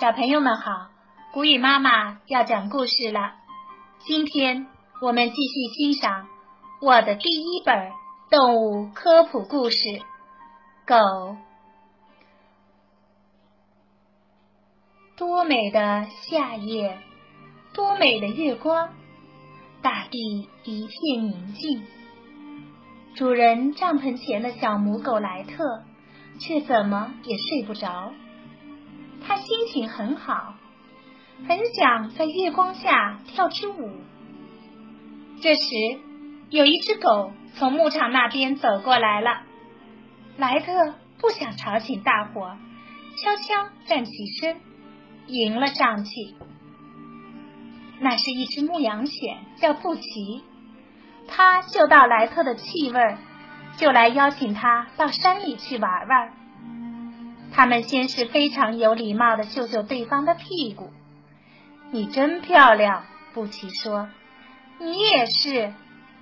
小朋友们好，古雨妈妈要讲故事了。今天我们继续欣赏我的第一本动物科普故事《狗》。多美的夏夜，多美的月光，大地一片宁静。主人帐篷前的小母狗莱特，却怎么也睡不着。他心情很好，很想在月光下跳支舞。这时，有一只狗从牧场那边走过来了。莱特不想吵醒大伙，悄悄站起身，迎了上去。那是一只牧羊犬，叫布奇。它嗅到莱特的气味，就来邀请他到山里去玩玩。他们先是非常有礼貌的嗅嗅对方的屁股。“你真漂亮。”布奇说。“你也是。”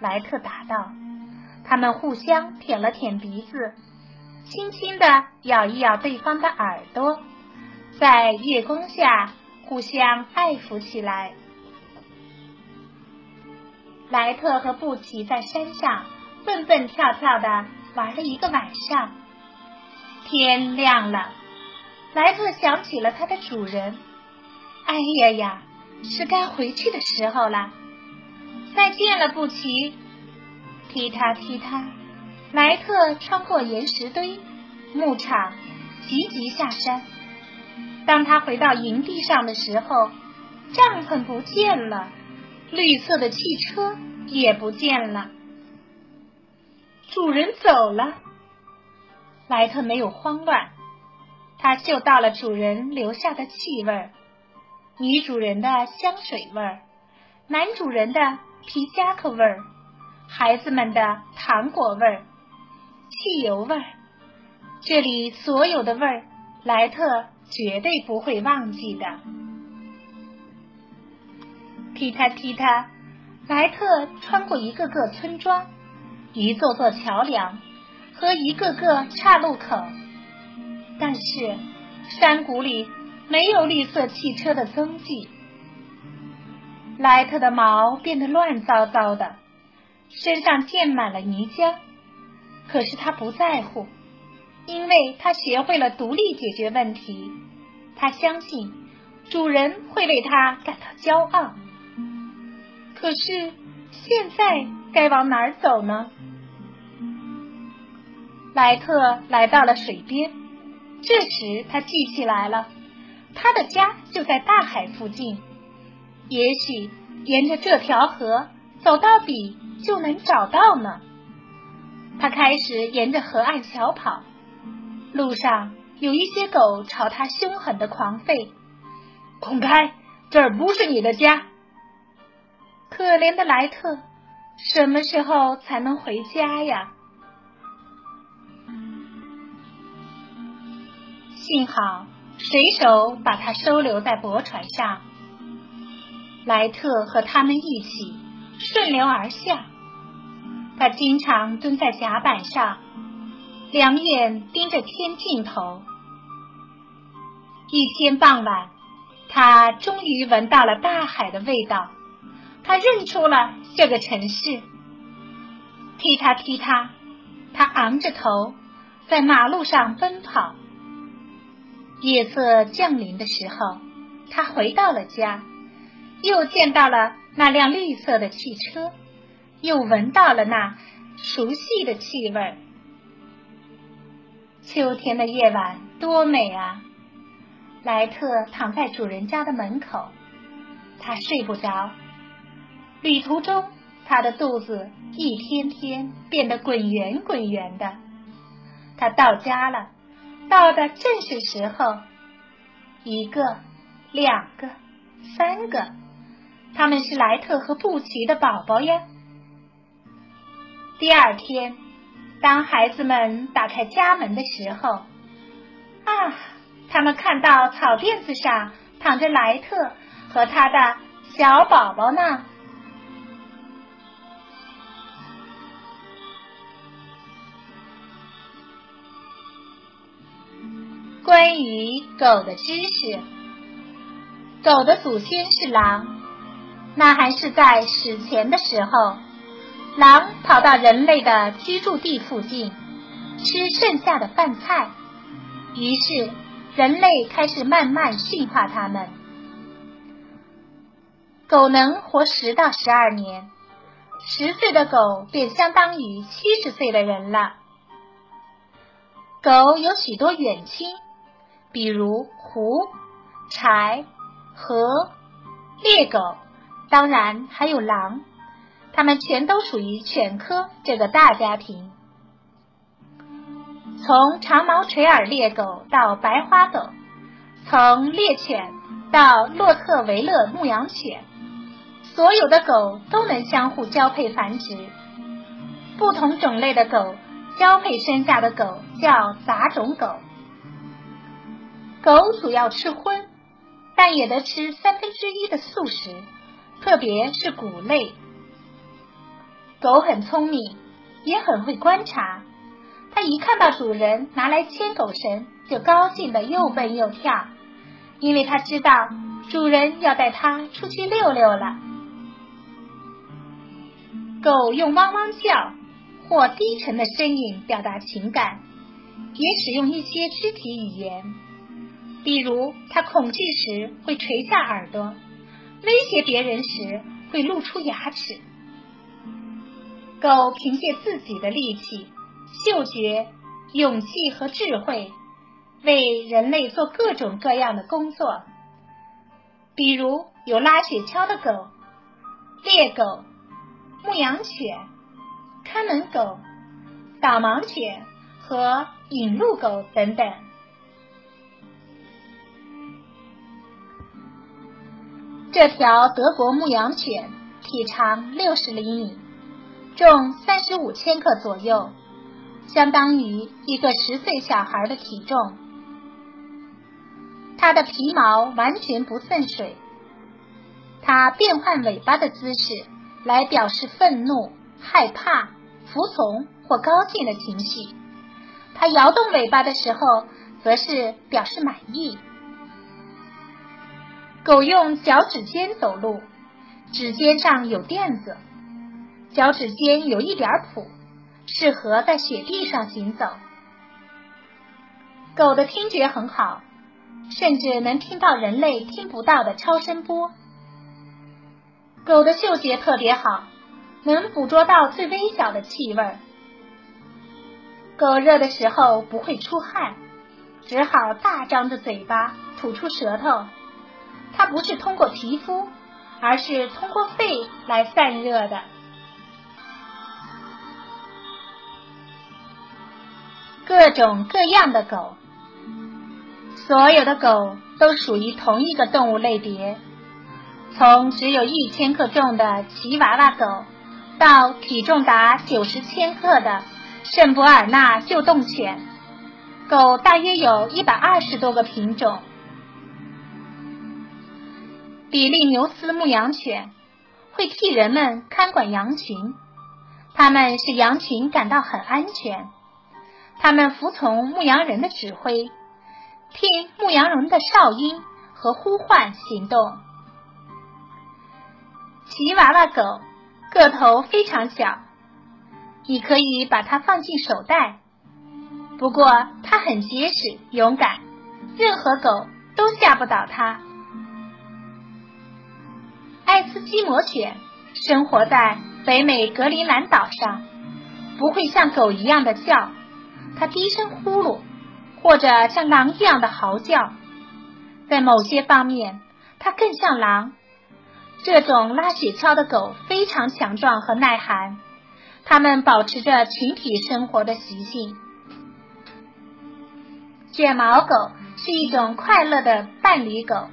莱特答道。他们互相舔了舔鼻子，轻轻的咬一咬对方的耳朵，在月光下互相爱抚起来。莱特和布奇在山上蹦蹦跳跳的玩了一个晚上。天亮了，莱特想起了他的主人。哎呀呀，是该回去的时候了。再见了，布奇。踢踏踢踏，莱特穿过岩石堆、牧场，急急下山。当他回到营地上的时候，帐篷不见了。绿色的汽车也不见了，主人走了。莱特没有慌乱，他嗅到了主人留下的气味儿：女主人的香水味儿，男主人的皮夹克味儿，孩子们的糖果味儿，汽油味儿。这里所有的味儿，莱特绝对不会忘记的。踢踏踢踏，莱特穿过一个个村庄，一座座桥梁和一个个岔路口，但是山谷里没有绿色汽车的踪迹。莱特的毛变得乱糟糟的，身上溅满了泥浆，可是他不在乎，因为他学会了独立解决问题。他相信主人会为他感到骄傲。可是现在该往哪儿走呢？莱特来到了水边，这时他记起来了，他的家就在大海附近，也许沿着这条河走到底就能找到呢。他开始沿着河岸小跑，路上有一些狗朝他凶狠的狂吠：“滚开，这儿不是你的家！”可怜的莱特，什么时候才能回家呀？幸好水手把他收留在驳船上。莱特和他们一起顺流而下。他经常蹲在甲板上，两眼盯着天尽头。一天傍晚，他终于闻到了大海的味道。他认出了这个城市，踢踏踢踏，他昂着头在马路上奔跑。夜色降临的时候，他回到了家，又见到了那辆绿色的汽车，又闻到了那熟悉的气味。秋天的夜晚多美啊！莱特躺在主人家的门口，他睡不着。旅途中，他的肚子一天天变得滚圆滚圆的。他到家了，到的正是时候。一个，两个，三个，他们是莱特和布奇的宝宝呀。第二天，当孩子们打开家门的时候，啊，他们看到草垫子上躺着莱特和他的小宝宝呢。关于狗的知识，狗的祖先是狼，那还是在史前的时候，狼跑到人类的居住地附近，吃剩下的饭菜，于是人类开始慢慢驯化它们。狗能活十到十二年，十岁的狗便相当于七十岁的人了。狗有许多远亲，比如狐、豺、河、猎狗，当然还有狼，它们全都属于犬科这个大家庭。从长毛垂耳猎狗到白花狗，从猎犬到洛特维勒牧羊犬。所有的狗都能相互交配繁殖，不同种类的狗交配生下的狗叫杂种狗。狗主要吃荤，但也得吃三分之一的素食，特别是谷类。狗很聪明，也很会观察。它一看到主人拿来牵狗绳，就高兴的又蹦又跳，因为它知道主人要带它出去溜溜了。狗用汪汪叫或低沉的声音表达情感，也使用一些肢体语言，比如它恐惧时会垂下耳朵，威胁别人时会露出牙齿。狗凭借自己的力气、嗅觉、勇气和智慧，为人类做各种各样的工作，比如有拉雪橇的狗、猎狗。牧羊犬、看门狗、导盲犬和引路狗等等。这条德国牧羊犬体长六十厘米，重三十五千克左右，相当于一个十岁小孩的体重。它的皮毛完全不渗水，它变换尾巴的姿势。来表示愤怒、害怕、服从或高兴的情绪。它摇动尾巴的时候，则是表示满意。狗用脚趾尖走路，指尖上有垫子，脚趾尖有一点蹼，适合在雪地上行走。狗的听觉很好，甚至能听到人类听不到的超声波。狗的嗅觉特别好，能捕捉到最微小的气味。狗热的时候不会出汗，只好大张着嘴巴吐出舌头。它不是通过皮肤，而是通过肺来散热的。各种各样的狗，所有的狗都属于同一个动物类别。从只有一千克重的吉娃娃狗，到体重达九十千克的圣伯尔纳救动犬，狗大约有一百二十多个品种。比利牛斯牧羊犬会替人们看管羊群，它们使羊群感到很安全。它们服从牧羊人的指挥，听牧羊人的哨音和呼唤行动。吉娃娃狗个头非常小，你可以把它放进手袋。不过它很结实、勇敢，任何狗都吓不倒它。爱斯基摩犬生活在北美格陵兰岛上，不会像狗一样的叫，它低声呼噜，或者像狼一样的嚎叫。在某些方面，它更像狼。这种拉雪橇的狗非常强壮和耐寒，它们保持着群体生活的习性。卷毛狗是一种快乐的伴侣狗，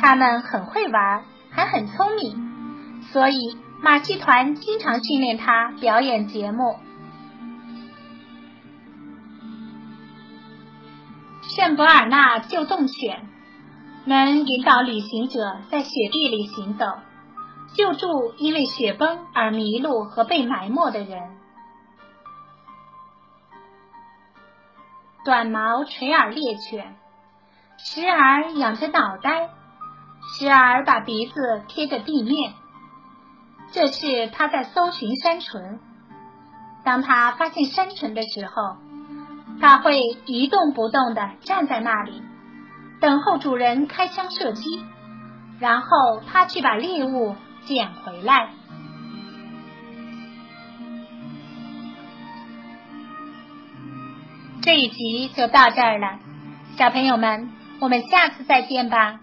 它们很会玩，还很聪明，所以马戏团经常训练它表演节目。圣伯尔纳救动犬。能引导旅行者在雪地里行走，救助因为雪崩而迷路和被埋没的人。短毛垂耳猎犬时而仰着脑袋，时而把鼻子贴着地面，这是它在搜寻山鹑。当它发现山鹑的时候，它会一动不动地站在那里，等候主人开枪射击，然后它去把猎物捡回来。这一集就到这儿了，小朋友们，我们下次再见吧。